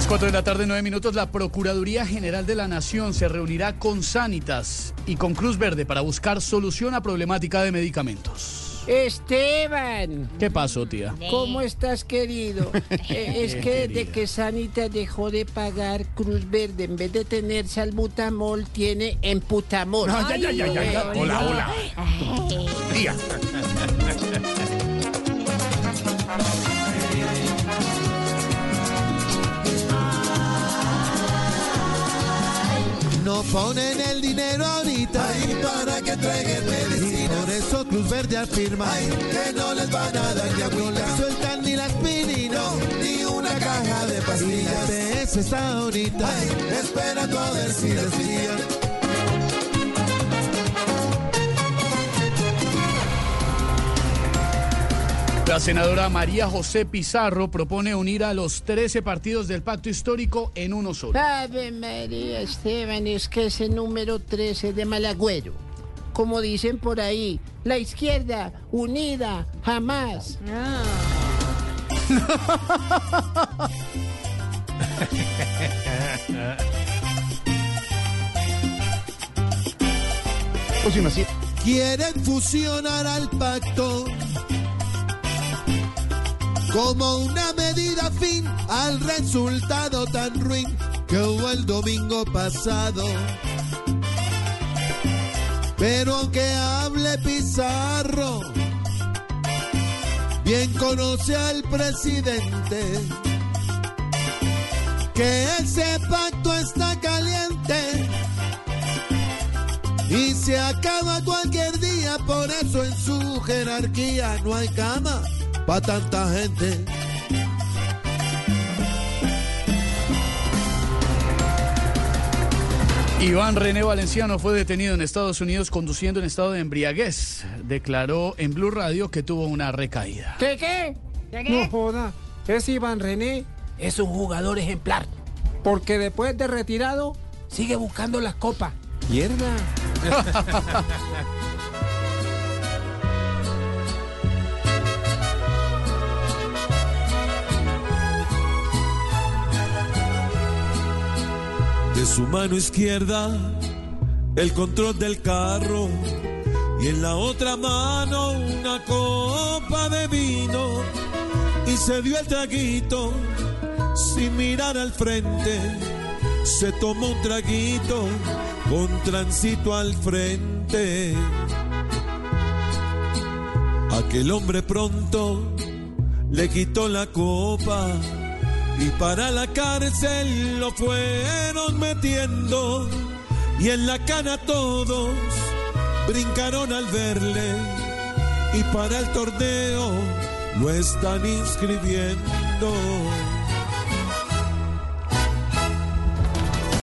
las 4 de la tarde, 9 minutos, la Procuraduría General de la Nación se reunirá con Sanitas y con Cruz Verde para buscar solución a problemática de medicamentos. Esteban, ¿Qué pasó, tía? ¿cómo estás, querido? Eh, es que desde que Sanitas dejó de pagar Cruz Verde, en vez de tener salbutamol, tiene emputamol. No, ya, ya, ya, ya, ya. Ay, Hola, hola. Tía. ponen el dinero ahorita Ay, para que traigan y medicina. por eso Cruz Verde afirma Ay, que no les van a dar ni no le agüita. sueltan ni la aspirina No, ni una caja de y la pastillas. EPS está ahorita Ay, esperando a ver si desvían. La senadora María José Pizarro propone unir a los 13 partidos del pacto histórico en uno solo. Ave María, Esteban, es que ese número 13 de Malagüero. Como dicen por ahí, la izquierda unida jamás. quieren fusionar al pacto como una medida fin al resultado tan ruin que hubo el domingo pasado. Pero aunque hable Pizarro, bien conoce al presidente. Que ese pacto está caliente. Y se acaba cualquier día, por eso en su jerarquía no hay cama para tanta gente. Iván René Valenciano fue detenido en Estados Unidos conduciendo en estado de embriaguez. Declaró en Blue Radio que tuvo una recaída. ¿Qué qué? No joda, ese Iván René es un jugador ejemplar. Porque después de retirado, sigue buscando las copas. Mierda. De su mano izquierda el control del carro y en la otra mano una copa de vino y se dio el traguito sin mirar al frente. Se tomó un traguito con tránsito al frente. Aquel hombre pronto le quitó la copa y para la cárcel lo fueron metiendo y en la cana todos brincaron al verle y para el torneo lo están inscribiendo.